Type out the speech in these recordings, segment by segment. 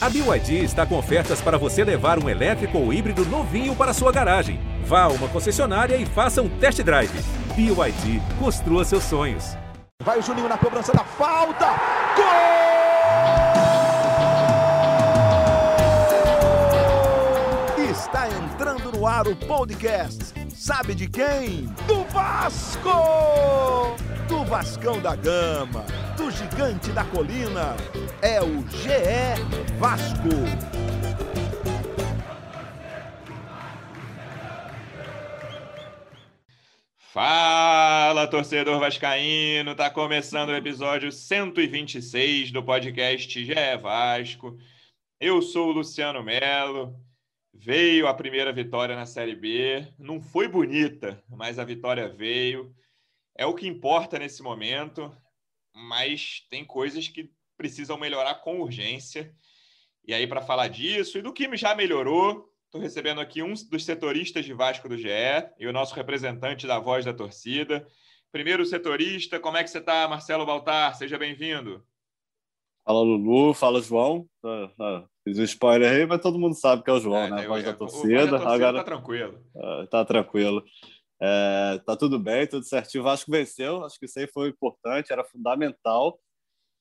A BYD está com ofertas para você levar um elétrico ou híbrido novinho para sua garagem. Vá a uma concessionária e faça um test drive. BYD, construa seus sonhos. Vai o Juninho na cobrança da falta. Gol! Está entrando no ar o podcast. Sabe de quem? Do Vasco! Do Vascão da Gama, do Gigante da Colina. É o GE Vasco. Fala, torcedor vascaíno! Tá começando o episódio 126 do podcast GE Vasco. Eu sou o Luciano Melo. Veio a primeira vitória na Série B. Não foi bonita, mas a vitória veio. É o que importa nesse momento, mas tem coisas que precisam melhorar com urgência. E aí, para falar disso e do que já melhorou, Estou recebendo aqui um dos setoristas de Vasco do GE e o nosso representante da voz da torcida. Primeiro setorista, como é que você está, Marcelo Baltar? Seja bem-vindo. Fala, Lulu. Fala, João. Ah, ah, fiz um spoiler aí, mas todo mundo sabe que é o João, é, né? A voz da torcida. O, torcida Agora... tá tranquilo. Ah, tá tranquilo. É, tá tudo bem, tudo certinho. O Vasco venceu, acho que isso aí foi importante, era fundamental.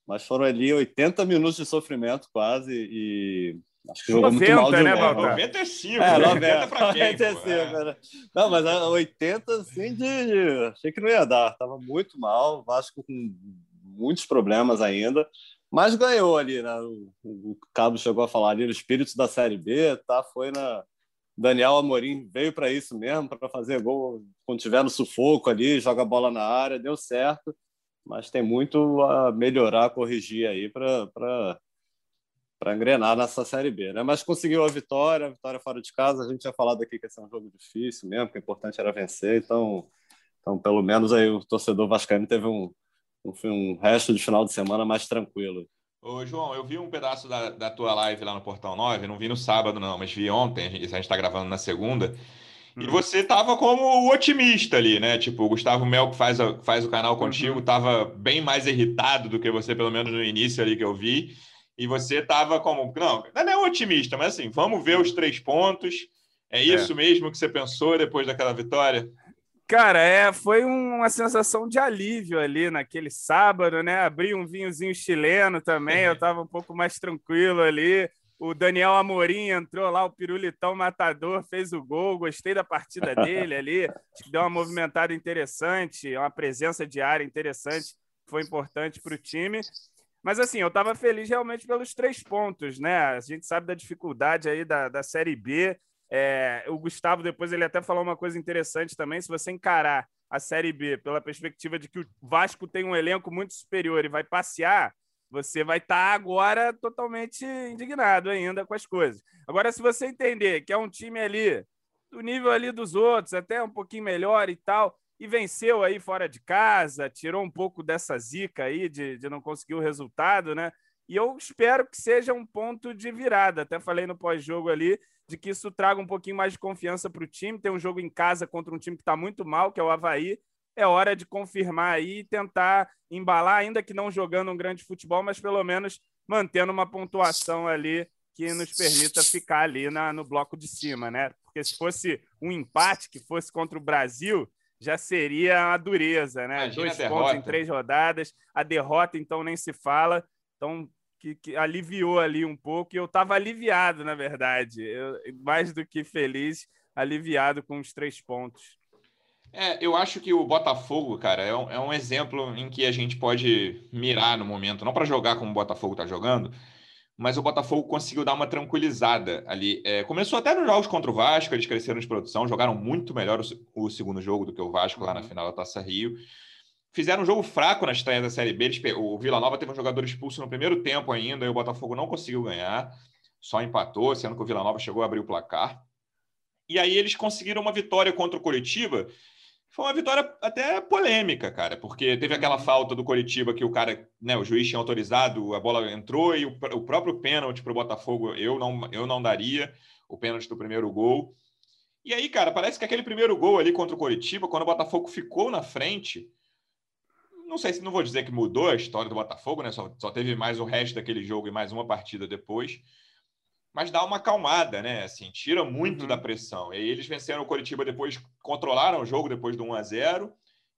Mas foram ali 80 minutos de sofrimento quase e Acho que jogou 90, muito mal né, Baltar? 95. É, 90 para quem? 95, é. Né? Não, mas 80, assim, de... achei que não ia dar. Tava muito mal, Vasco com muitos problemas ainda, mas ganhou ali, né? O, o Cabo chegou a falar ali no espírito da Série B, tá? Foi na... Daniel Amorim veio para isso mesmo, para fazer gol quando tiver no sufoco ali, joga a bola na área, deu certo, mas tem muito a melhorar, corrigir aí para para engrenar nessa Série B. Né? Mas conseguiu a vitória, a vitória fora de casa. A gente tinha falado aqui que esse é um jogo difícil mesmo, que o importante era vencer. Então, então pelo menos aí o torcedor vascaíno teve um, um, um resto de final de semana mais tranquilo. Ô, João, eu vi um pedaço da, da tua live lá no Portal 9, não vi no sábado não, mas vi ontem, a gente está gravando na segunda, e hum. você tava como o otimista ali, né? Tipo, o Gustavo Mel, que faz, a, faz o canal contigo, uhum. tava bem mais irritado do que você, pelo menos no início ali que eu vi. E você estava como. Não, não é otimista, mas assim, vamos ver os três pontos. É, é. isso é. mesmo que você pensou depois daquela vitória? Cara, é, foi uma sensação de alívio ali naquele sábado, né? Abri um vinhozinho chileno também, eu estava um pouco mais tranquilo ali. O Daniel Amorim entrou lá, o pirulitão matador, fez o gol, gostei da partida dele ali. Deu uma movimentada interessante, uma presença de área interessante, foi importante para o time. Mas assim, eu estava feliz realmente pelos três pontos, né? A gente sabe da dificuldade aí da, da Série B. É, o Gustavo, depois, ele até falou uma coisa interessante também. Se você encarar a Série B pela perspectiva de que o Vasco tem um elenco muito superior e vai passear, você vai estar tá agora totalmente indignado ainda com as coisas. Agora, se você entender que é um time ali do nível ali dos outros, até um pouquinho melhor e tal, e venceu aí fora de casa, tirou um pouco dessa zica aí de, de não conseguir o resultado, né? E eu espero que seja um ponto de virada. Até falei no pós-jogo ali de que isso traga um pouquinho mais de confiança para o time. Tem um jogo em casa contra um time que está muito mal, que é o Havaí. É hora de confirmar aí e tentar embalar, ainda que não jogando um grande futebol, mas pelo menos mantendo uma pontuação ali que nos permita ficar ali na, no bloco de cima, né? Porque se fosse um empate que fosse contra o Brasil, já seria a dureza, né? Imagina Dois pontos em três rodadas. A derrota, então, nem se fala. Então, que, que aliviou ali um pouco. E eu estava aliviado, na verdade. Eu, mais do que feliz, aliviado com os três pontos. É, eu acho que o Botafogo, cara, é um, é um exemplo em que a gente pode mirar no momento, não para jogar como o Botafogo está jogando, mas o Botafogo conseguiu dar uma tranquilizada ali. É, começou até nos jogos contra o Vasco, eles cresceram de produção, jogaram muito melhor o, o segundo jogo do que o Vasco lá na uhum. final da Taça Rio. Fizeram um jogo fraco na estreia da Série B. Eles, o Vila Nova teve um jogador expulso no primeiro tempo ainda, e o Botafogo não conseguiu ganhar, só empatou, sendo que o Vila Nova chegou a abrir o placar. E aí eles conseguiram uma vitória contra o Curitiba, foi uma vitória até polêmica, cara, porque teve aquela uhum. falta do Coritiba que o cara, né, o juiz tinha autorizado, a bola entrou e o, o próprio pênalti para o Botafogo eu não, eu não daria, o pênalti do primeiro gol. E aí, cara, parece que aquele primeiro gol ali contra o Coritiba, quando o Botafogo ficou na frente, não sei se não vou dizer que mudou a história do Botafogo, né? Só, só teve mais o resto daquele jogo e mais uma partida depois. Mas dá uma acalmada, né? Assim, tira muito uhum. da pressão. E aí eles venceram o Coritiba depois, controlaram o jogo depois do 1 a 0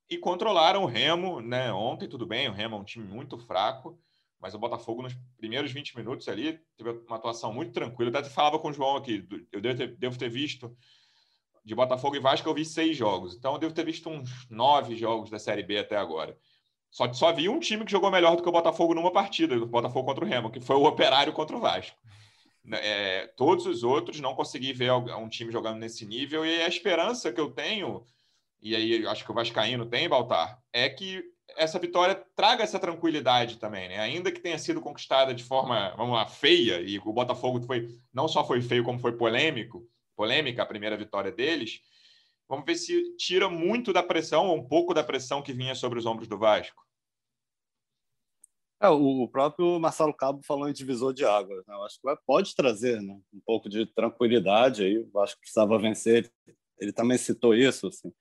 e controlaram o Remo, né? Ontem, tudo bem, o Remo é um time muito fraco, mas o Botafogo nos primeiros 20 minutos ali teve uma atuação muito tranquila. Eu até falava com o João aqui, eu devo ter, devo ter visto de Botafogo e Vasco, eu vi seis jogos. Então eu devo ter visto uns nove jogos da Série B até agora. Só, só vi um time que jogou melhor do que o Botafogo numa partida, o Botafogo contra o Remo, que foi o Operário contra o Vasco. É, todos os outros não consegui ver um time jogando nesse nível, e a esperança que eu tenho e aí acho que o Vascaíno tem, Baltar, é que essa vitória traga essa tranquilidade também, né? Ainda que tenha sido conquistada de forma, vamos lá, feia, e o Botafogo foi não só foi feio, como foi polêmico, polêmica a primeira vitória deles. Vamos ver se tira muito da pressão, ou um pouco da pressão que vinha sobre os ombros do Vasco. É, o próprio Marcelo Cabo falou em divisor de águas. Né? Eu acho que pode trazer né? um pouco de tranquilidade aí. O Vasco precisava vencer. Ele também citou isso. Assim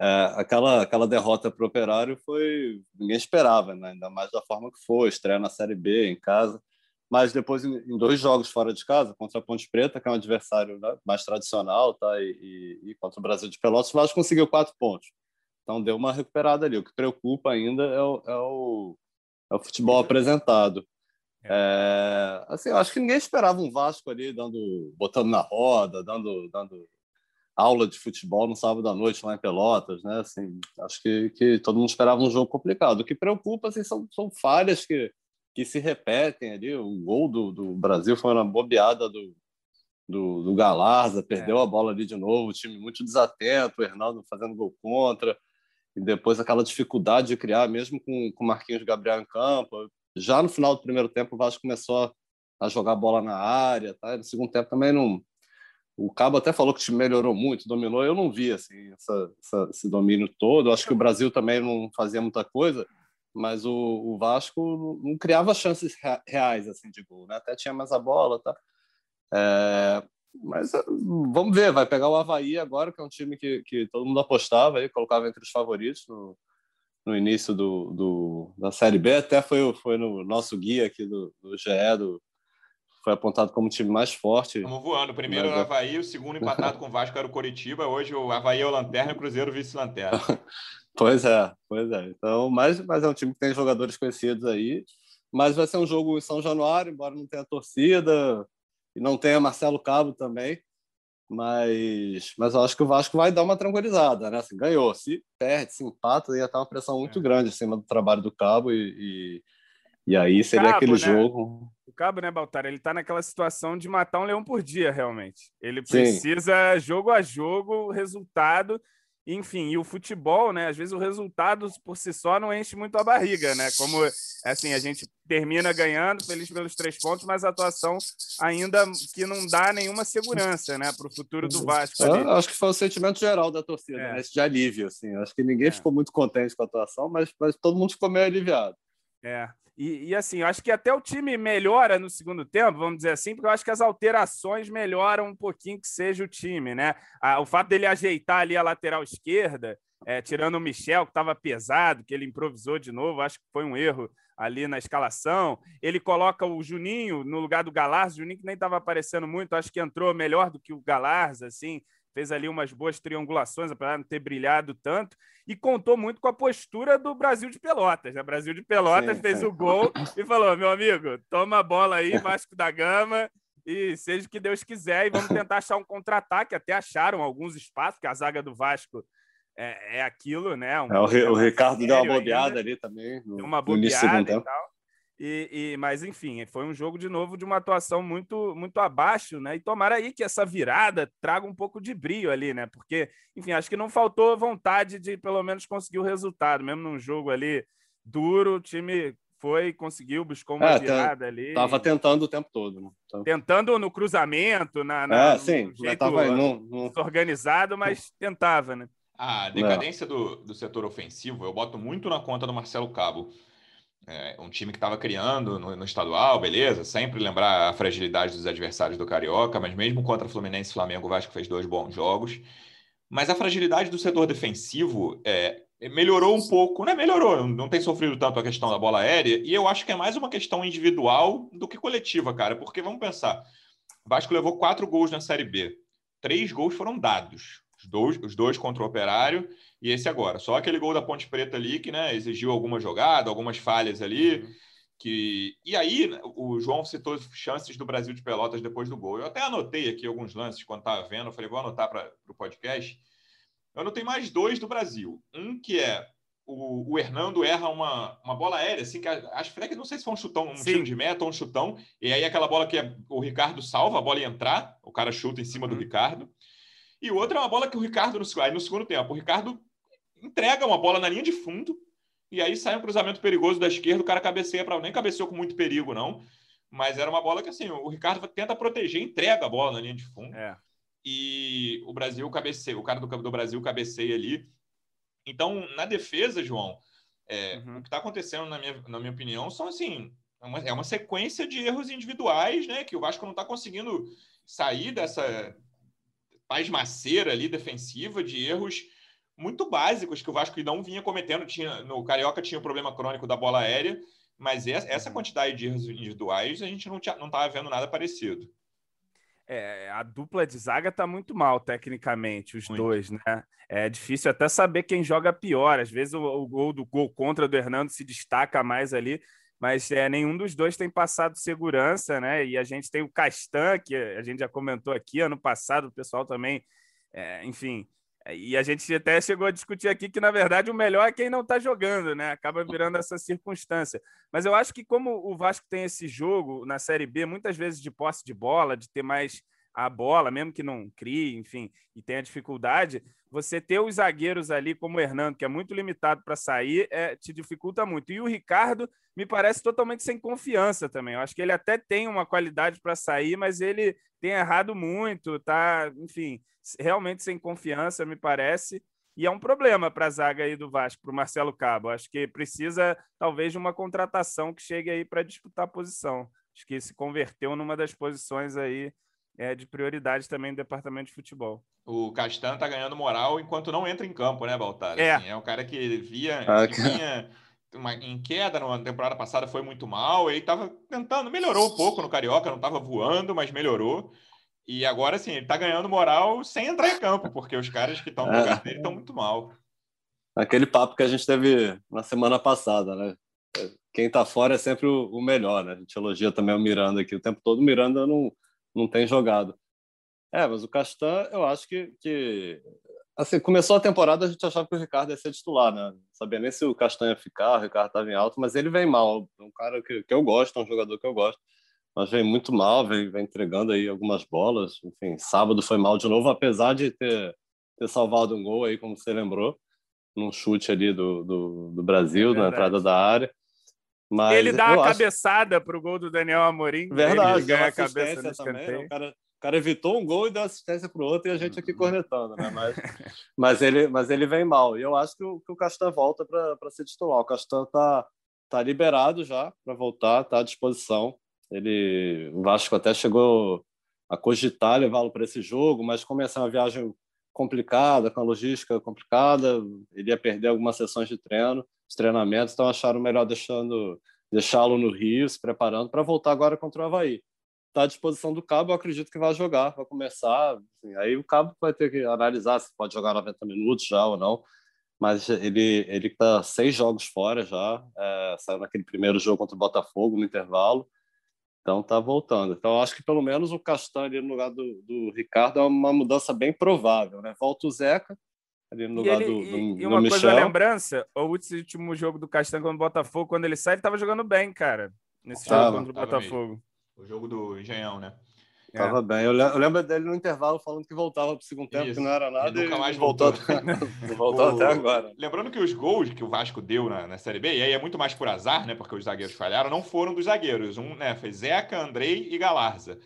é, aquela, aquela derrota para o Operário foi. ninguém esperava, né? ainda mais da forma que foi estreia na Série B, em casa. Mas depois, em, dois jogos fora de casa, contra a Ponte Preta, que é um adversário né, mais tradicional, tá? E, e, e, contra o Brasil de Pelotas, o Vasco conseguiu quatro pontos. Então deu uma recuperada ali. O que preocupa ainda é o, é o, é o futebol apresentado. É. é, assim, acho que ninguém esperava um Vasco ali dando, botando na roda, dando, dando aula de futebol no sábado à noite lá em Pelotas, né? Assim, acho que, que todo mundo esperava um jogo complicado. O que preocupa assim, são, são falhas que, que se repetem ali. O gol do, do Brasil foi uma bobeada do, do, do Galarza, perdeu é. a bola ali de novo, o time muito desatento, o Hernaldo fazendo gol contra, e depois aquela dificuldade de criar, mesmo com o Marquinhos Gabriel em campo. Já no final do primeiro tempo, o Vasco começou a jogar bola na área, tá? no segundo tempo também não o Cabo até falou que o time melhorou muito, dominou. Eu não vi assim, essa, essa, esse domínio todo. Acho que o Brasil também não fazia muita coisa, mas o, o Vasco não criava chances reais assim de gol, né? Até tinha mais a bola, tá? É, mas é, vamos ver, vai pegar o Havaí agora, que é um time que, que todo mundo apostava aí, colocava entre os favoritos no, no início do, do, da Série B. Até foi, foi no nosso guia aqui do, do GE, do, foi apontado como o time mais forte. Estamos voando. O primeiro mas... o Havaí, o segundo empatado com o Vasco era o Coritiba. Hoje o Havaí é o Lanterna e o Cruzeiro vice-lanterna. pois é, pois é. Então, mas, mas é um time que tem jogadores conhecidos aí. Mas vai ser um jogo em São Januário, embora não tenha torcida e não tenha Marcelo Cabo também. Mas, mas eu acho que o Vasco vai dar uma tranquilizada, né? Assim, ganhou. Se perde, se empata, ia estar uma pressão muito é. grande em cima do trabalho do Cabo e, e, e aí seria Cabo, aquele né? jogo Cabo, né, Baltar? Ele está naquela situação de matar um leão por dia, realmente. Ele precisa, Sim. jogo a jogo, resultado. Enfim, e o futebol, né? Às vezes o resultado por si só não enche muito a barriga, né? Como assim, a gente termina ganhando, feliz pelos três pontos, mas a atuação ainda que não dá nenhuma segurança, né, para o futuro do Vasco. Ali. acho que foi o sentimento geral da torcida, é. né? Esse de alívio, assim. Acho que ninguém é. ficou muito contente com a atuação, mas, mas todo mundo ficou meio aliviado. É. E, e, assim, acho que até o time melhora no segundo tempo, vamos dizer assim, porque eu acho que as alterações melhoram um pouquinho que seja o time, né? o fato dele ajeitar ali a lateral esquerda, é, tirando o Michel, que estava pesado, que ele improvisou de novo, acho que foi um erro ali na escalação. Ele coloca o Juninho no lugar do Galarza, o Juninho que nem estava aparecendo muito, acho que entrou melhor do que o Galarza, assim, fez ali umas boas triangulações, apesar de não ter brilhado tanto, e contou muito com a postura do Brasil de Pelotas. O né? Brasil de Pelotas sim, fez o gol e falou: meu amigo, toma a bola aí, Vasco da Gama, e seja o que Deus quiser, e vamos tentar achar um contra-ataque. Até acharam alguns espaços, que a zaga do Vasco é, é aquilo, né? Um é, o, o Ricardo deu uma bobeada ainda, ali também. No, deu uma bobeada e tal. E, e, mas enfim, foi um jogo de novo de uma atuação muito muito abaixo, né? E tomara aí que essa virada traga um pouco de brilho ali, né? Porque, enfim, acho que não faltou vontade de pelo menos conseguir o resultado, mesmo num jogo ali duro, o time foi, conseguiu, buscou uma é, virada ali. Tava tentando o tempo todo, né? Então... Tentando no cruzamento, na, na é, sim, no jeito tava, no, no... organizado, mas tentava, né? A decadência do, do setor ofensivo eu boto muito na conta do Marcelo Cabo é, um time que estava criando no, no, estadual, beleza, sempre lembrar a fragilidade dos adversários do Carioca, mas mesmo contra Fluminense e Flamengo, o Vasco fez dois bons jogos. Mas a fragilidade do setor defensivo, é, melhorou um pouco, né? Melhorou, não tem sofrido tanto a questão da bola aérea, e eu acho que é mais uma questão individual do que coletiva, cara, porque vamos pensar, o Vasco levou quatro gols na Série B, três gols foram dados, os dois, os dois contra o Operário e esse agora. Só aquele gol da Ponte Preta ali que né, exigiu alguma jogada, algumas falhas ali. Uhum. Que... E aí, o João citou chances do Brasil de Pelotas depois do gol. Eu até anotei aqui alguns lances quando estava vendo. Eu falei, vou anotar para o podcast. Eu anotei mais dois do Brasil. Um que é o, o Hernando erra uma, uma bola aérea, assim, que acho que não sei se foi um chutão, um Sim. tiro de meta ou um chutão, e aí aquela bola que é, o Ricardo salva, a bola ia entrar, o cara chuta em cima uhum. do Ricardo. E o outro é uma bola que o Ricardo, no, aí no segundo tempo, o Ricardo entrega uma bola na linha de fundo, e aí sai um cruzamento perigoso da esquerda, o cara cabeceia para nem cabeceou com muito perigo, não. Mas era uma bola que assim, o Ricardo tenta proteger, entrega a bola na linha de fundo. É. E o Brasil cabeceia, o cara do, do Brasil cabeceia ali. Então, na defesa, João, é, uhum. o que está acontecendo, na minha, na minha opinião, são assim. É uma, é uma sequência de erros individuais, né? Que o Vasco não está conseguindo sair dessa pasmaceira ali defensiva de erros muito básicos que o Vasco não vinha cometendo. Tinha, no Carioca tinha o problema crônico da bola aérea, mas essa uhum. quantidade de erros individuais a gente não estava vendo nada parecido. É, a dupla de zaga tá muito mal tecnicamente, os muito. dois, né? É difícil até saber quem joga pior. Às vezes o, o, gol do gol contra do Hernando se destaca mais ali, mas é, nenhum dos dois tem passado segurança, né? E a gente tem o Castan, que a gente já comentou aqui ano passado, o pessoal também, é, enfim, e a gente até chegou a discutir aqui que, na verdade, o melhor é quem não está jogando, né? Acaba virando essa circunstância. Mas eu acho que, como o Vasco tem esse jogo na Série B, muitas vezes de posse de bola, de ter mais a bola, mesmo que não crie, enfim, e tenha dificuldade, você ter os zagueiros ali, como o Hernando, que é muito limitado para sair, é, te dificulta muito. E o Ricardo me parece totalmente sem confiança também. Eu acho que ele até tem uma qualidade para sair, mas ele tem errado muito, tá, enfim, realmente sem confiança, me parece. E é um problema para a zaga aí do Vasco, para o Marcelo Cabo. Acho que precisa, talvez, de uma contratação que chegue aí para disputar a posição. Acho que se converteu numa das posições aí é, de prioridade também do departamento de futebol. O Castan tá ganhando moral enquanto não entra em campo, né, Baltar? É, assim, é um cara que via ah, que vinha uma, em queda na temporada passada, foi muito mal, e estava tentando, melhorou um pouco no Carioca, não estava voando, mas melhorou. E agora sim, ele está ganhando moral sem entrar em campo, porque os caras que estão no lugar dele estão muito mal. Aquele papo que a gente teve na semana passada, né? Quem está fora é sempre o melhor, né? A gente elogia também o Miranda aqui o tempo todo. O Miranda não, não tem jogado. É, mas o Castan, eu acho que, que assim, começou a temporada, a gente achava que o Ricardo ia ser titular, né? Não sabia nem se o Castan ia ficar, o Ricardo estava em alto, mas ele vem mal. É um cara que, que eu gosto, é um jogador que eu gosto, mas vem muito mal, vem, vem entregando aí algumas bolas. Enfim, sábado foi mal de novo, apesar de ter, ter salvado um gol aí, como você lembrou, num chute ali do, do, do Brasil, é na entrada da área. Mas ele dá a cabeçada para o gol do Daniel Amorim. Verdade, ele ganha a cabeça no né? o, cara, o cara evitou um gol e deu assistência para o outro e a gente aqui cornetando, né? Mas, mas, ele, mas ele vem mal. E eu acho que o, que o Castan volta para ser titular. O Castan está tá liberado já para voltar, está à disposição. Ele, o Vasco até chegou a cogitar levá-lo para esse jogo, mas como essa é uma viagem complicada, com a logística complicada, ele ia perder algumas sessões de treino os treinamentos, então acharam melhor deixando deixá-lo no Rio, se preparando para voltar agora contra o Havaí. Está à disposição do Cabo, eu acredito que vai jogar, vai começar. Assim, aí o Cabo vai ter que analisar se pode jogar 90 minutos já ou não. Mas ele ele está seis jogos fora já, é, saiu naquele primeiro jogo contra o Botafogo no intervalo. Então tá voltando. Então acho que pelo menos o Castanho no lugar do, do Ricardo é uma mudança bem provável, né? Volta o Zeca, ali no lugar ele, do, do, e, uma do coisa, lembrança, o último jogo do Castanho contra o Botafogo, quando ele sai, ele estava jogando bem, cara, nesse tava, jogo contra o Botafogo. Mesmo. O jogo do Engenhão, né? É. Tava bem. Eu, lembro dele no intervalo falando que voltava para o segundo tempo, Isso. que não era nada. E nunca mais voltou. Voltou, voltou até agora. Lembrando que os gols que o Vasco deu na, na Série B, e aí é muito mais por azar, né? Porque os zagueiros falharam, não foram dos zagueiros. Um né, foi Zeca, Andrei e Galarza.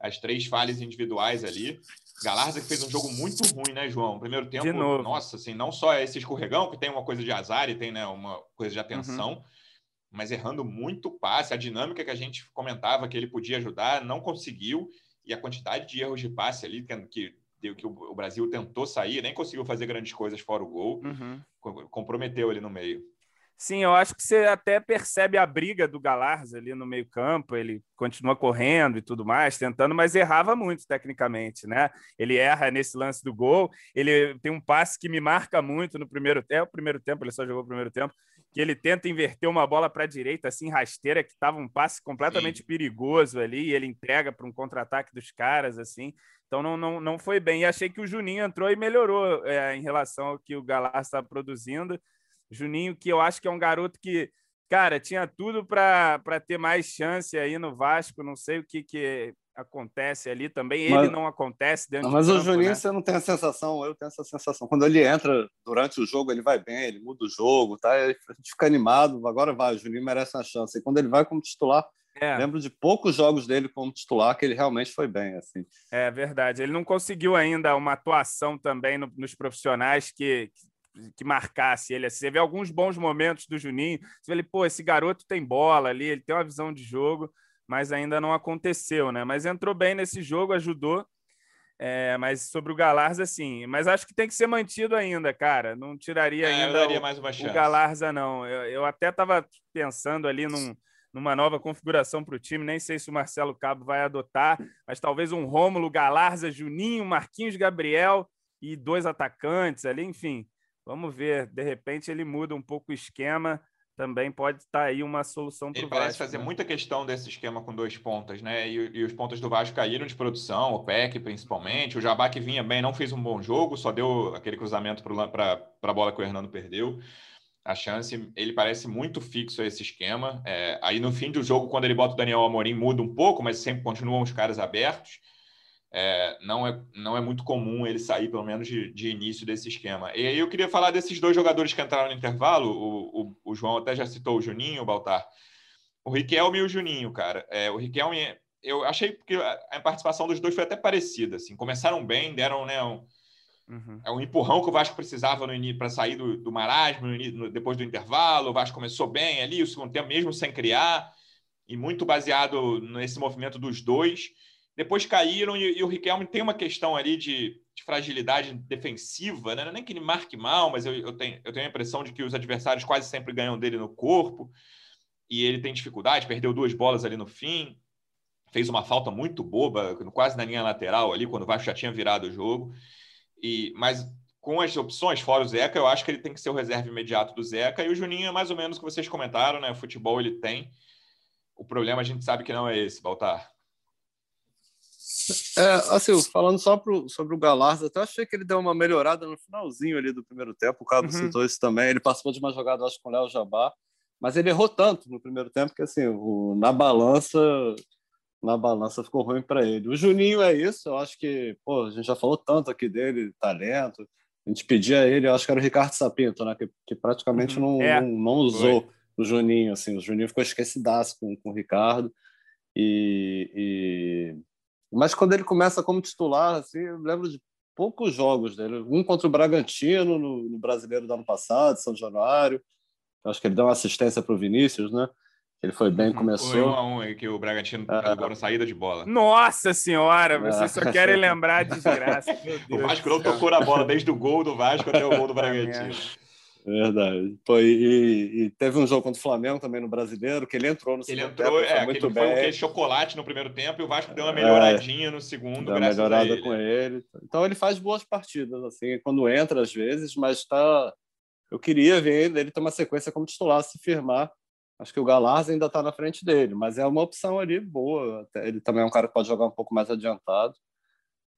As três falhas individuais ali. Galarza que fez um jogo muito ruim, né, João? Primeiro tempo, de novo. nossa, assim, não só esse escorregão, que tem uma coisa de azar e tem né, uma coisa de atenção, uhum. mas errando muito passe. A dinâmica que a gente comentava que ele podia ajudar, não conseguiu. E a quantidade de erros de passe ali, que, que que o Brasil tentou sair, nem conseguiu fazer grandes coisas fora o gol, uhum. comprometeu ali no meio. Sim, eu acho que você até percebe a briga do Galarza ali no meio-campo. Ele continua correndo e tudo mais, tentando, mas errava muito tecnicamente, né? Ele erra nesse lance do gol. Ele tem um passe que me marca muito no primeiro tempo. É o primeiro tempo, ele só jogou o primeiro tempo. Que ele tenta inverter uma bola para a direita, assim, rasteira, que estava um passe completamente Sim. perigoso ali, e ele entrega para um contra-ataque dos caras, assim. Então não, não, não foi bem. E achei que o Juninho entrou e melhorou é, em relação ao que o Galarza estava produzindo. Juninho, que eu acho que é um garoto que, cara, tinha tudo para ter mais chance aí no Vasco. Não sei o que, que acontece ali também. Ele não acontece dentro Mas do o Juninho, né? você não tem a sensação, eu tenho essa sensação. Quando ele entra durante o jogo, ele vai bem, ele muda o jogo, tá? a gente fica animado. Agora vai, o Juninho merece uma chance. E quando ele vai como titular, é. Lembro de poucos jogos dele como titular que ele realmente foi bem. assim. É verdade. Ele não conseguiu ainda uma atuação também no, nos profissionais que, que marcasse ele. Assim, você vê alguns bons momentos do Juninho, você vê ele, pô, esse garoto tem bola ali, ele tem uma visão de jogo, mas ainda não aconteceu, né? Mas entrou bem nesse jogo, ajudou. É, mas sobre o Galarza, sim. Mas acho que tem que ser mantido ainda, cara. Não tiraria é, ainda o, o, Galarza, não. Eu, eu até estava pensando ali num, numa nova configuração para o time. Nem sei se o Marcelo Cabo vai adotar, mas talvez um Rômulo, Galarza, Juninho, Marquinhos Gabriel e dois atacantes ali, enfim. Vamos ver, de repente ele muda um pouco o esquema, também pode estar aí uma solução para o Vasco. Ele parece fazer né? muita questão desse esquema com dois pontas, né? E, e, os pontas do Vasco caíram de produção, o PEC principalmente. O Jabá que vinha bem não fez um bom jogo, só deu aquele cruzamento para a bola que o Hernando perdeu. A chance, ele parece muito fixo a esse esquema. É, aí no fim do jogo, quando ele bota o Daniel Amorim, muda um pouco, mas sempre continuam os caras abertos é, não, é, não é muito comum ele sair, pelo menos, de, de, início desse esquema. E aí eu queria falar desses dois jogadores que entraram no intervalo. O, o, o João até já citou o Juninho, o Baltar. O Riquelme e o Juninho, cara. É, o Riquelme, eu achei que a participação dos dois foi até parecida. Assim. Começaram bem, deram né, um, uhum. é um empurrão que o Vasco precisava para sair do, do marasmo no, no, depois do intervalo. O Vasco começou bem ali, o segundo tempo, mesmo sem criar, e muito baseado nesse movimento dos dois depois caíram e, e, o Riquelme tem uma questão ali de, de fragilidade defensiva, né? É nem que ele marque mal, mas eu, eu, tenho, eu tenho a impressão de que os adversários quase sempre ganham dele no corpo e ele tem dificuldade, perdeu duas bolas ali no fim, fez uma falta muito boba, quase na linha lateral ali, quando o Vasco já tinha virado o jogo. E, mas com as opções, fora o Zeca, eu acho que ele tem que ser o reserva imediato do Zeca. E o Juninho é mais ou menos o que vocês comentaram, né? O futebol ele tem. O problema a gente sabe que não é esse, Baltar. É, assim, falando só pro, sobre o Galarza, até achei que ele deu uma melhorada no finalzinho ali do primeiro tempo. O Cabo uhum. citou isso também. Ele participou de uma jogada, acho, com o Léo Jabá, mas ele errou tanto no primeiro tempo que, assim, o, na balança, na balança ficou ruim para ele. O Juninho é isso. Eu acho que, pô, a gente já falou tanto aqui dele, talento. A gente pedia ele, eu acho que era o Ricardo Sapinto, né? Que, que praticamente uhum. não, é. não, não, usou Foi. o Juninho, assim. O Juninho ficou esquecidaço com, com o Ricardo. E, e, mas quando ele começa como titular, assim, eu lembro de poucos jogos dele. Um contra o Bragantino, no, no Brasileiro do ano passado, São Januário. Acho que ele deu uma assistência para o Vinícius, né? Ele foi bem, começou. Foi um a um que o Bragantino é. acabou na saída de bola. Nossa senhora, vocês é. só querem lembrar de desgraça. o Vasco não tocou na bola desde o gol do Vasco até o gol do Bragantino. Verdade. Foi, e, e, teve um jogo contra o Flamengo também no Brasileiro, que ele entrou no segundo ele entrou, tempo, é, muito bem. Foi o chocolate no primeiro tempo e o Vasco deu uma melhoradinha é, no segundo, deu uma melhorada ele. com ele. Então ele faz boas partidas, assim, quando entra às vezes, mas está... Eu queria ver ele ter uma sequência como titular, se firmar. Acho que o Galarza ainda está na frente dele, mas é uma opção ali boa. Ele também é um cara que pode jogar um pouco mais adiantado.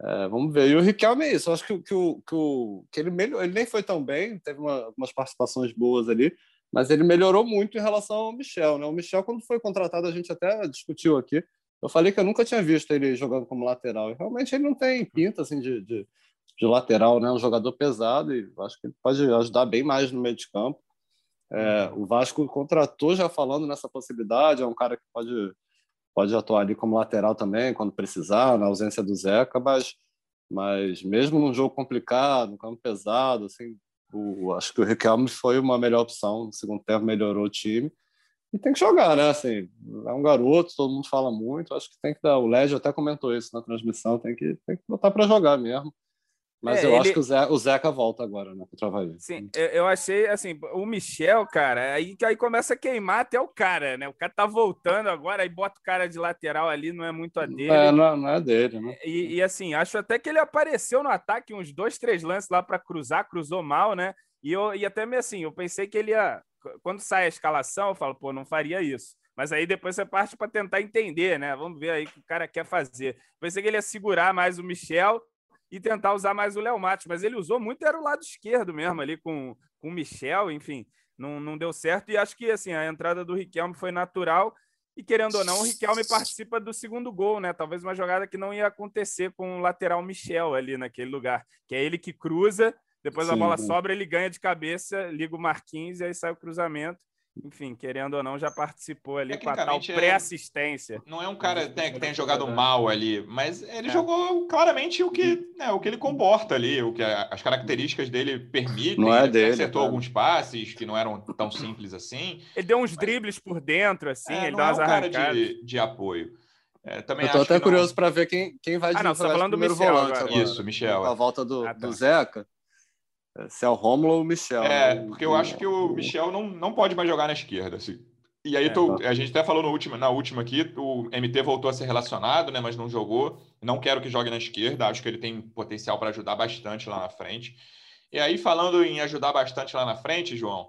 É, vamos ver. E o Riquelme é isso. Eu acho que, que, o, que, o, que ele, melhor, ele nem foi tão bem, teve uma, umas participações boas ali, mas ele melhorou muito em relação ao Michel. Né? O Michel, quando foi contratado, a gente até discutiu aqui. Eu falei que eu nunca tinha visto ele jogando como lateral. E realmente ele não tem pinta assim, de, de, de lateral, né? um jogador pesado e acho que ele pode ajudar bem mais no meio de campo. É, o Vasco contratou já falando nessa possibilidade, é um cara que pode pode atuar ali como lateral também, quando precisar, na ausência do Zeca, mas, mas mesmo num jogo complicado, um campo pesado, assim, o, acho que o Riquelme foi uma melhor opção, no segundo tempo melhorou o time, e tem que jogar, né, assim, é um garoto, todo mundo fala muito, acho que tem que dar, o Légio até comentou isso na transmissão, tem que, tem que botar para jogar mesmo, Mas é, eu ele... acho que o, Zeca, o Zeca volta agora, né? Contra o Sim, eu achei assim, o Michel, cara, aí, aí começa a queimar até o cara, né? O cara tá voltando agora, aí bota o cara de lateral ali, não é muito a dele. É, não, não é dele, né? E, e, assim, acho até que ele apareceu no ataque uns dois, três lances lá para cruzar, cruzou mal, né? E, eu, e até me assim, eu pensei que ele ia. Quando sai a escalação, eu falo, pô, não faria isso. Mas aí depois você parte para tentar entender, né? Vamos ver aí o que o cara quer fazer. Pensei que ele ia segurar mais o Michel e tentar usar mais o Léo Matos, mas ele usou muito, era o lado esquerdo mesmo, ali com, com o Michel, enfim, não, não deu certo. E acho que assim, a entrada do Riquelme foi natural. E querendo ou não, o Riquelme participa do segundo gol, né? Talvez uma jogada que não ia acontecer com o lateral Michel ali naquele lugar, que é ele que cruza, depois Sim, a bola sobra, ele ganha de cabeça, liga o Marquinhos e aí sai o cruzamento enfim, querendo ou não, já participou ali com a tal é pré-assistência. Não é um cara que tenha jogado mal ali, mas ele é. jogou claramente o que, né, o que ele comporta ali, o que as características dele permitem. Não é dele, acertou cara. alguns passes que não eram tão simples assim. Ele deu uns mas... dribles por dentro, assim, é, ele dá umas é um cara de, de apoio. É, também Eu tô até curioso não... para ver quem, quem vai ah, não, você tá falando do Michel volante agora. Isso, Michel. A volta do, ah, tá. do Zeca. Se é o Rômulo ou o Michel. É, né? porque eu acho que o Michel não, não pode mais jogar na esquerda. Assim. E aí, é, tô, tá. a gente até falou no último, na última aqui, o MT voltou a ser relacionado, né, mas não jogou. Não quero que jogue na esquerda, acho que ele tem potencial para ajudar bastante lá na frente. E aí, falando em ajudar bastante lá na frente, João,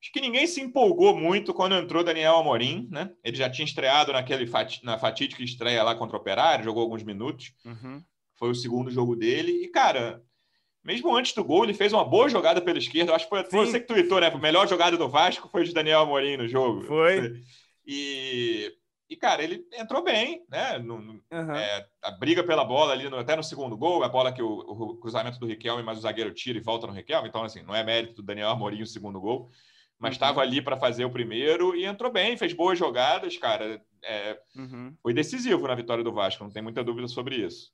acho que ninguém se empolgou muito quando entrou Daniel Amorim, né? Ele já tinha estreado naquele na fatídica estreia lá contra o Operário, jogou alguns minutos. Uhum. Foi o segundo jogo dele. E, cara, mesmo antes do gol, ele fez uma boa jogada pela esquerda. Eu acho que foi, foi você que tweetou, né? A melhor jogada do Vasco foi de Daniel Amorim no jogo. Foi. E, e cara, ele entrou bem, né? No, uhum. é, a briga pela bola ali, no, até no segundo gol, a bola que o, o, cruzamento do Riquelme, mas o zagueiro tira e volta no Riquelme. Então, assim, não é mérito do Daniel Amorim o segundo gol. Mas estava uhum. ali para fazer o primeiro e entrou bem, fez boas jogadas, cara. É, uhum. Foi decisivo na vitória do Vasco, não tem muita dúvida sobre isso.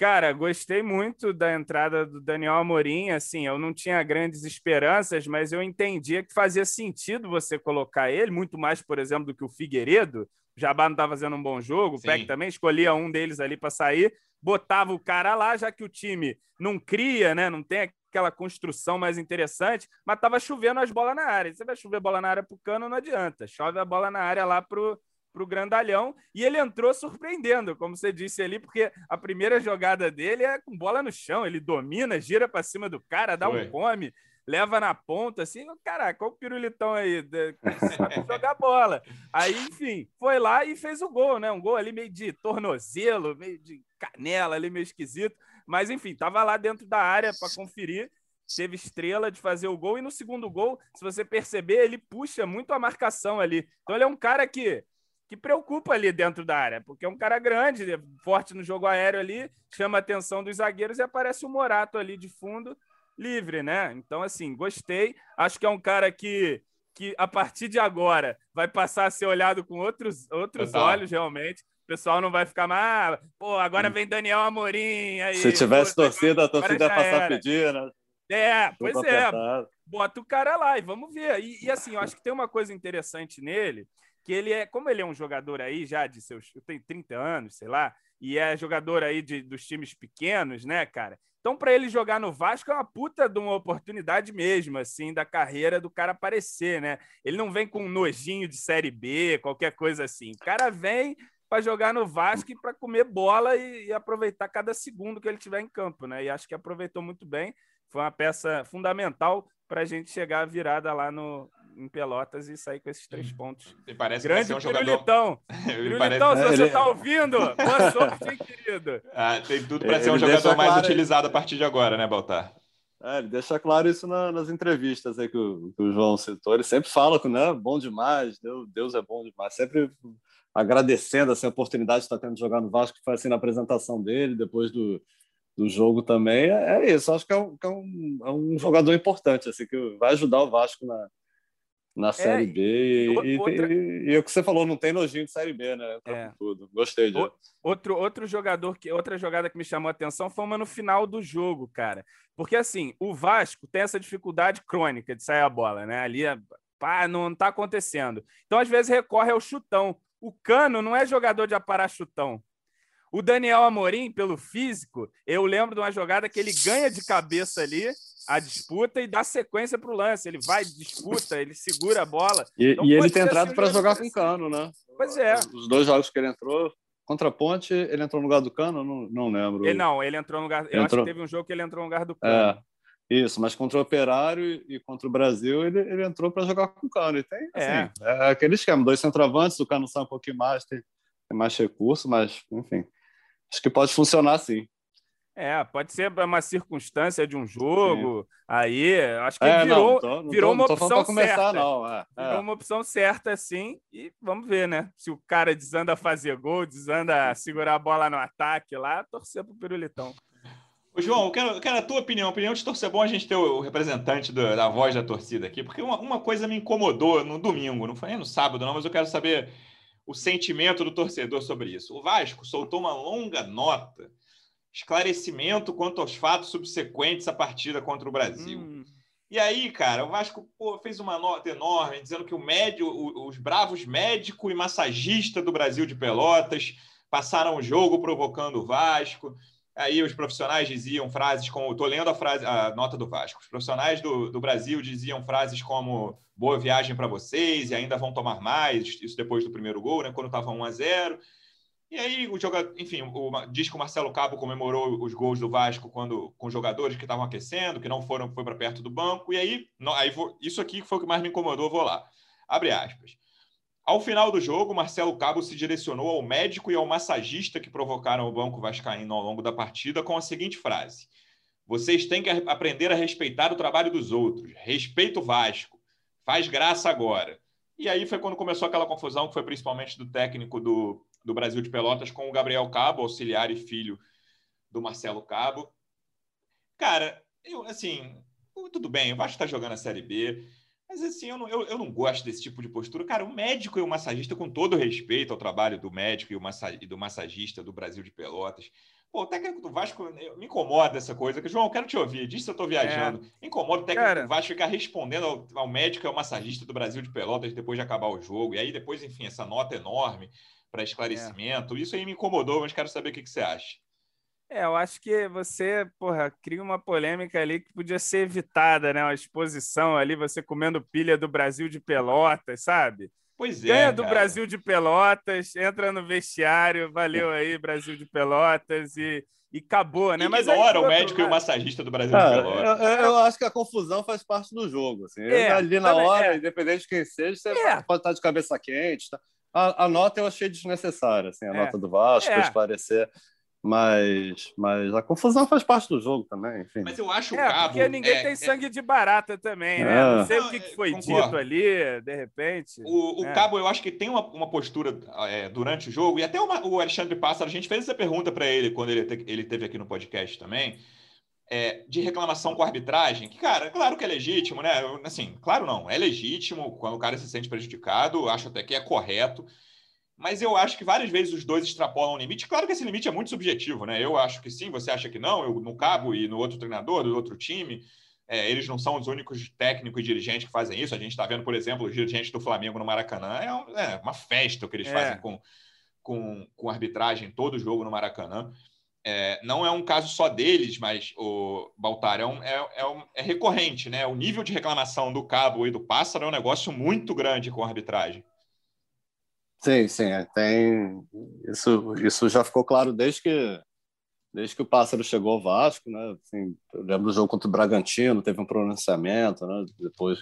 Cara, gostei muito da entrada do Daniel Amorim. Assim, eu não tinha grandes esperanças, mas eu entendia que fazia sentido você colocar ele, muito mais, por exemplo, do que o Figueiredo. O Jabá não estava fazendo um bom jogo, o Peck também escolhia um deles ali para sair, botava o cara lá, já que o time não cria, né? Não tem aquela construção mais interessante, mas estava chovendo as bolas na área. Você vai chover bola na área para o cano, não adianta. Chove a bola na área lá para para o grandalhão e ele entrou surpreendendo, como você disse ali, porque a primeira jogada dele é com bola no chão, ele domina, gira para cima do cara, dá Foi. um come, leva na ponta, assim, caraca, olha o pirulitão aí, jogar bola. Aí, enfim, foi lá e fez o gol, né? Um gol ali meio de tornozelo, meio de canela ali, meio esquisito, mas enfim, tava lá dentro da área para conferir teve estrela de fazer o gol e no segundo gol, se você perceber, ele puxa muito a marcação ali. Então ele é um cara que que preocupa ali dentro da área, porque é um cara grande, forte no jogo aéreo ali, chama a atenção dos zagueiros e aparece o Morato ali de fundo, livre, né? Então, assim, gostei. Acho que é um cara que, que a partir de agora, vai passar a ser olhado com outros, outros olhos, realmente. O pessoal não vai ficar mais, ah, pô, agora vem Daniel Amorim. Aí, Se tivesse pô, torcida, a torcida ia passar pedir, né? É, pois é. Bota o cara lá e vamos ver. E, e assim, eu acho que tem uma coisa interessante nele, que ele é, como ele é um jogador aí já de seus, eu tenho 30 anos, sei lá, e é jogador aí de, dos times pequenos, né, cara? Então, para ele jogar no Vasco é uma puta de uma oportunidade mesmo, assim, da carreira do cara aparecer, né? Ele não vem com um nojinho de Série B, qualquer coisa assim. O cara vem para jogar no Vasco e para comer bola e, e, aproveitar cada segundo que ele tiver em campo, né? E acho que aproveitou muito bem. Foi uma peça fundamental para a gente chegar virada lá no, em Pelotas e sair com esses três uhum. pontos. Parece Grande que um Pirulitão. Pirulitão, se você está ouvindo, boa sorte, hein, querido. Ah, tem tudo para ser um jogador mais claro... utilizado a partir de agora, né, Baltar? É, ele deixa claro isso na, nas entrevistas aí que o, que o, João citou. Ele sempre fala que né, bom demais, Deus, Deus é bom demais. Sempre agradecendo assim, a oportunidade de estar tendo de jogar no Vasco, que foi assim na apresentação dele, depois do, do jogo também. É, é isso, acho que, é um, que é, um, é um jogador importante, assim, que vai ajudar o Vasco na, na é, Série B. E, outra... e, e, o que você falou, não tem nojinho de Série B, né? É. Tudo. Gostei disso. Outro, outro jogador, que outra jogada que me chamou a atenção foi uma no final do jogo, cara. Porque assim, o Vasco tem essa dificuldade crônica de sair a bola, né? Ali, pá, não tá acontecendo. Então, às vezes, recorre ao chutão. O Cano não é jogador de aparar chutão. O Daniel Amorim, pelo físico, eu lembro de uma jogada que ele ganha de cabeça ali a disputa e dá sequência para o lance. Ele vai, disputa, ele segura a bola. E, então, e ele tem entrado assim para jogar com o Cano, né? Pois é. Os dois jogos que ele entrou, contra a Ponte, ele entrou no lugar do Cano? Não, não lembro. Ele, não, ele entrou no lugar. Eu entrou... acho que teve um jogo que ele entrou no lugar do Cano. É. Isso, mas contra o Operário e contra o Brasil, ele, ele entrou para jogar com o Cano. E tem, é. assim, é. é aquele esquema: dois centroavantes, o Cano sai um pouquinho mais, tem, tem mais recurso, mas, enfim, acho que pode funcionar sim. É, pode ser uma circunstância de um jogo. Sim. Aí, acho que é, virou, não, tô, não virou tô, uma opção começar, certa. Não, é, virou é. uma opção certa, sim. E vamos ver, né? Se o cara desanda a fazer gol, desanda a segurar a bola no ataque lá, torcer pro Pirulitão. Ô, João, eu quero, eu quero a tua opinião. A opinião de torcer bom a gente ter o representante do, da voz da torcida aqui, porque uma, uma coisa me incomodou no domingo, não foi nem no sábado, não, mas eu quero saber o sentimento do torcedor sobre isso. O Vasco soltou uma longa nota esclarecimento quanto aos fatos subsequentes à partida contra o Brasil. Hum. E aí, cara, o Vasco pô, fez uma nota enorme dizendo que o médio, os bravos médico e massagista do Brasil de Pelotas passaram o jogo provocando o Vasco. Aí os profissionais diziam frases como. Estou lendo a, frase, a nota do Vasco. Os profissionais do, do Brasil diziam frases como boa viagem para vocês e ainda vão tomar mais, isso depois do primeiro gol, né, quando estava 1 a 0 e aí o jogador, enfim, o, diz que o Marcelo Cabo comemorou os gols do Vasco quando com jogadores que estavam aquecendo, que não foram foi para perto do banco. E aí, aí vou, isso aqui foi o que mais me incomodou, vou lá. Abre aspas. Ao final do jogo, Marcelo Cabo se direcionou ao médico e ao massagista que provocaram o banco vascaíno ao longo da partida com a seguinte frase: Vocês têm que aprender a respeitar o trabalho dos outros. Respeita o Vasco. Faz graça agora. E aí foi quando começou aquela confusão, que foi principalmente do técnico do, do Brasil de Pelotas com o Gabriel Cabo, auxiliar e filho do Marcelo Cabo. Cara, eu, assim, tudo bem, o Vasco está jogando a Série B, mas assim, eu não, eu, eu não gosto desse tipo de postura. Cara, o médico e o massagista, com todo respeito ao trabalho do médico e, o massa, e do massagista do Brasil de Pelotas, Pô, o técnico do Vasco me incomoda essa coisa. João, eu quero te ouvir. Diz se eu estou viajando. É. Incomoda o técnico Cara... do Vasco ficar respondendo ao, ao médico e ao massagista do Brasil de Pelotas depois de acabar o jogo. E aí, depois, enfim, essa nota enorme para esclarecimento. É. Isso aí me incomodou, mas quero saber o que, que você acha. É, eu acho que você, porra, cria uma polêmica ali que podia ser evitada, né? Uma exposição ali, você comendo pilha do Brasil de Pelotas, sabe? Pois é. Ganha do cara. Brasil de Pelotas, entra no vestiário, valeu aí, Brasil de Pelotas, e, e acabou, né? Mas Ignora o médico e o massagista do Brasil ah, de Pelotas. Eu, eu, acho que a confusão faz parte do jogo. Assim. É, ali na hora, é. independente de quem seja, você é. pode estar de cabeça quente. Tá? A, a, nota eu achei desnecessária, assim, a é. nota do Vasco, é. esclarecer. Mas, mas a confusão faz parte do jogo também, enfim. Mas eu acho o é, cabo. Porque ninguém é, tem é sangue de barata também, né? É. Não sei o que, que foi concordo. dito ali, de repente. O, o é. cabo, eu acho que tem uma, uma postura durante o jogo, e até uma, o Alexandre Pássaro, a gente fez essa pergunta para ele quando ele, ele teve aqui no podcast também é, de reclamação com a arbitragem, que, cara, claro que é legítimo, né? Assim, claro não, é legítimo quando o cara se sente prejudicado, acho até que é correto, mas eu acho que várias vezes os dois extrapolam o limite. Claro que esse limite é muito subjetivo, né? Eu acho que sim, você acha que não, eu no cabo e no outro treinador, do outro time, é, eles não são os únicos técnicos e dirigentes que fazem isso. A gente está vendo, por exemplo, os dirigentes do Flamengo no Maracanã, é, um, é uma festa o que eles é. fazem com, com, com arbitragem todo jogo no Maracanã. É, não é um caso só deles, mas o Baltar é, um, é, é, um, é, recorrente, né? O nível de reclamação do Cabo e do Pássaro é um negócio muito grande com a arbitragem. Sim, sim, é, tem isso, isso já ficou claro desde que desde que o Pássaro chegou ao Vasco, né? Assim, eu lembro do jogo contra o Bragantino, teve um pronunciamento, né? Depois,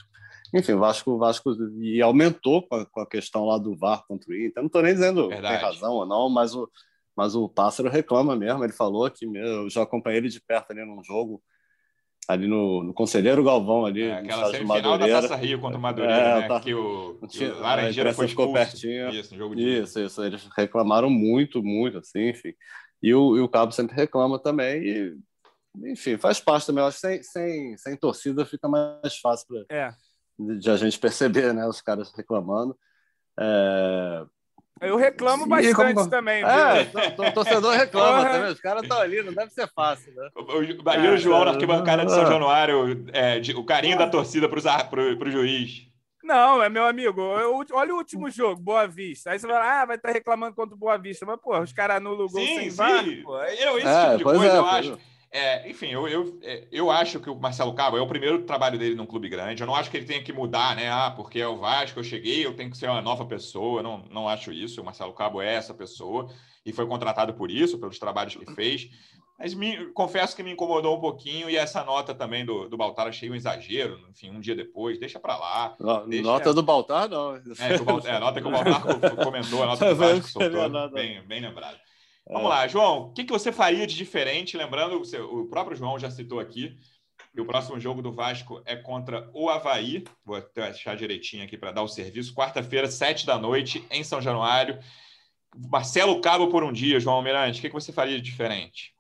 enfim, o Vasco, o Vasco e aumentou com a, com a questão lá do VAR contra o Inter. Não estou nem dizendo que tem razão ou não, mas o mas o Pássaro reclama mesmo, ele falou que eu já acompanhei ele de perto ali num jogo, ali no, no Conselheiro Galvão, ali. É, aquela semifinal da Taça Rio contra o Madureira, é, né? Tá, que o, tinha, o Laranjeira foi ficou pertinho. Isso, jogo de isso, isso, eles reclamaram muito, muito, assim, enfim. E o, e o Cabo sempre reclama também, e, enfim, faz parte também. Eu acho que sem, sem, sem torcida fica mais fácil pra, é. de, de a gente perceber, né, os caras reclamando. É, eu reclamo bastante como... também. É, o torcedor reclama também. Os caras estão ali, não deve ser fácil, né? O, ali é, o João na arquibancada de São Januário, é, de, o carinho da torcida para o juiz. Não, é meu amigo. olha o último jogo, Boa Vista. Aí você vai, ah, vai estar tá reclamando contra o Boa Vista. Mas, pô, os caras anulam o gol sim, sem sim. VAR. Pô. Eu, esse é, tipo de coisa, é, eu acho. É, enfim, eu, eu, é, eu acho que o Marcelo Cabo é o primeiro trabalho dele num clube grande. Eu não acho que ele tenha que mudar, né? Ah, porque é o Vasco, eu cheguei, eu tenho que ser uma nova pessoa. Eu não, não acho isso. O Marcelo Cabo é essa pessoa e foi contratado por isso, pelos trabalhos que fez. Mas me, confesso que me incomodou um pouquinho e essa nota também do, do Baltar achei um exagero. Enfim, um dia depois, deixa para lá. Deixa... Nota do Baltar, não. É, é, a nota que o Baltar comentou, a nota que o Vasco soltou. Bem, bem lembrado. Vamos é. lá, João, o que, que você faria de diferente? Lembrando, o próprio João já citou aqui, que o próximo jogo do Vasco é contra o Havaí. Vou até achar direitinho aqui para dar o serviço. Quarta-feira, sete da noite, em São Januário. Marcelo Cabo por um dia, João Almirante. O que, que você faria de diferente?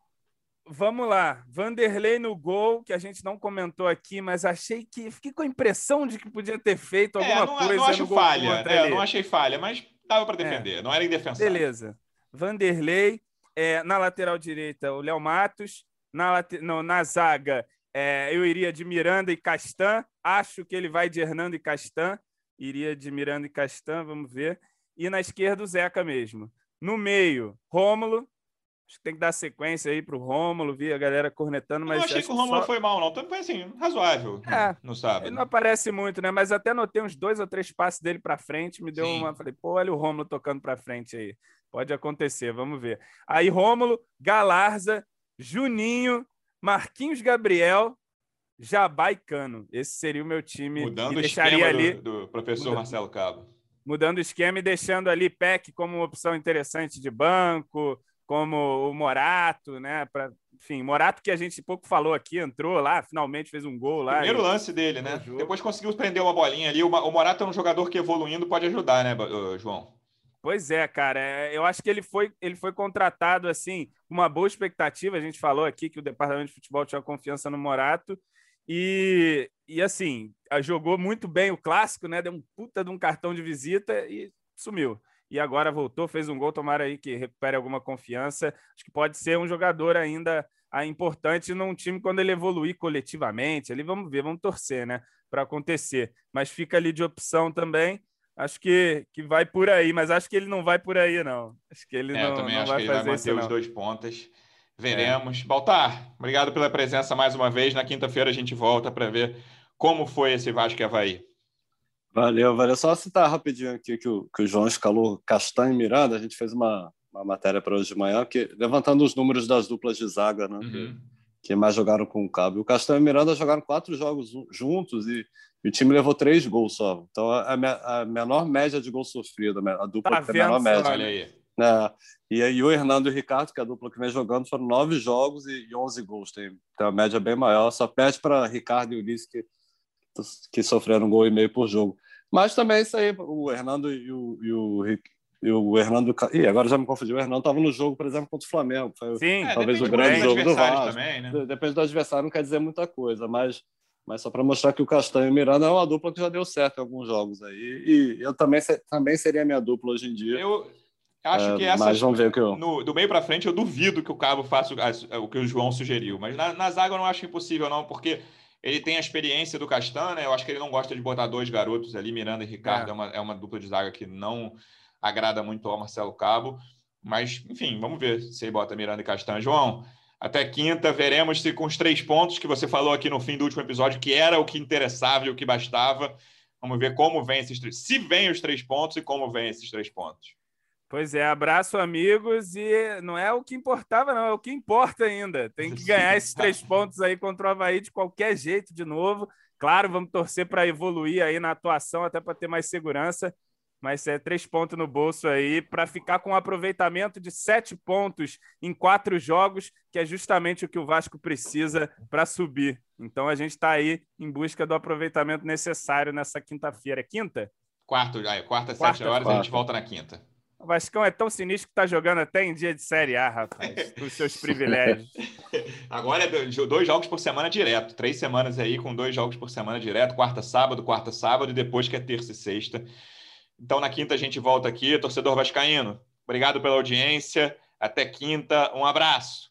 Vamos lá. Vanderlei no gol, que a gente não comentou aqui, mas achei que. Fiquei com a impressão de que podia ter feito é, alguma é, não, coisa. Não acho falha. É, não achei falha, mas dava para defender. É. Não era indefensável. Beleza. Vanderlei. É, na lateral direita, o Léo Matos. Na, late... não, na zaga, é, eu iria de Miranda e Castan. Acho que ele vai de Hernando e Castan. Iria de Miranda e Castan, vamos ver. E na esquerda, o Zeca mesmo. No meio, Rômulo. Acho que tem que dar sequência aí para o Rômulo, vi a galera cornetando, mas. Eu achei que o Rômulo só... foi mal, não. Foi assim, razoável. É, no sábado. Ele não aparece muito, né? Mas até notei uns dois ou três passes dele para frente, me deu Sim. uma. Falei, pô, olha o Rômulo tocando para frente aí. Pode acontecer, vamos ver. Aí Rômulo, Galarza, Juninho, Marquinhos Gabriel, Jabá e Cano. Esse seria o meu time. Mudando o esquema ali... do, do professor Marcelo Cabo. Mudando o esquema e deixando ali PEC como uma opção interessante de banco, como o Morato, né? Pra, enfim, Morato que a gente pouco falou aqui, entrou lá, finalmente fez um gol lá. Primeiro e... lance dele, né? Depois conseguiu prender uma bolinha ali. O Morato é um jogador que evoluindo pode ajudar, né, João? Pois é, cara. É, eu acho que ele foi, ele foi contratado assim, uma boa expectativa. A gente falou aqui que o departamento de futebol tinha confiança no Morato. E, e assim, jogou muito bem o clássico, né? Deu um puta de um cartão de visita e sumiu. E agora voltou, fez um gol. Tomara aí que recupere alguma confiança. Acho que pode ser um jogador ainda ah, importante num time quando ele evoluir coletivamente. Ali vamos ver, vamos torcer, né? Para acontecer. Mas fica ali de opção também acho que, que vai por aí, mas acho que ele não vai por aí, não. Acho que ele é, não, também não acho vai que ele vai manter isso, os dois pontas. Veremos. É. Baltar, obrigado pela presença mais uma vez. Na quinta-feira a gente volta para ver como foi esse Vasco e Havaí. Valeu, valeu. Só citar rapidinho aqui que o, que o João escalou Castanho e Miranda. A gente fez uma, uma matéria para hoje de manhã, que, levantando os números das duplas de zaga, né? Uhum. Que, que, mais jogaram com o Cabo. O Castanho e Miranda jogaram quatro jogos juntos e e o time levou três gols só. Então, a, a menor média de gol sofrido, a dupla tá que tem a menor média. Olha aí. É, e aí o Hernando e o Ricardo, que é a dupla que vem jogando, foram nove jogos e, onze gols. Tem, tem uma média bem maior. Só perde para Ricardo e Ulisses, que, que sofreram um gol e meio por jogo. Mas também isso aí, o Hernando e o, e o, e o Hernando. Ih, agora já me confundi. O Hernando estava no jogo, por exemplo, contra o Flamengo. Foi, Sim, talvez o grande jogo do Vasco. Também, né? Depende do adversário, não quer dizer muita coisa, mas mas só para mostrar que o Castanho e o Miranda é uma dupla que já deu certo em alguns jogos aí. E eu também, também seria minha dupla hoje em dia. Eu acho que é, essa. Mas vamos ver o que eu... no, do meio para frente, eu duvido que o Cabo faça o, o que o João sugeriu. Mas na, na zaga eu não acho impossível, não, porque ele tem a experiência do Castanho, né? Eu acho que ele não gosta de botar dois garotos ali, Miranda e Ricardo. É, é uma, é uma dupla de zaga que não agrada muito ao Marcelo Cabo. Mas, enfim, vamos ver se bota Miranda e Castanho. João, até quinta, veremos se com os três pontos que você falou aqui no fim do último episódio, que era o que interessava e o que bastava. Vamos ver como vem esses três. Se vem os três pontos e como vem esses três pontos. Pois é, abraço, amigos. E não é o que importava, não, é o que importa ainda. Tem que ganhar esses três pontos aí contra o Havaí de qualquer jeito, de novo. Claro, vamos torcer para evoluir aí na atuação, até para ter mais segurança mas é três pontos no bolso aí para ficar com um aproveitamento de sete pontos em quatro jogos, que é justamente o que o Vasco precisa para subir. Então a gente está aí em busca do aproveitamento necessário nessa quinta-feira. É quinta? Quarto, ah, quarta, quarta, sete horas, quarta. a gente volta na quinta. O Vascão é tão sinistro que está jogando até em dia de Série A, rapaz, os seus privilégios. Agora é dois jogos por semana direto, três semanas aí com dois jogos por semana direto, quarta, sábado, quarta, sábado, e depois que é terça e sexta. Então, na quinta, a gente volta aqui. Torcedor Vascaíno, obrigado pela audiência. Até quinta. Um abraço.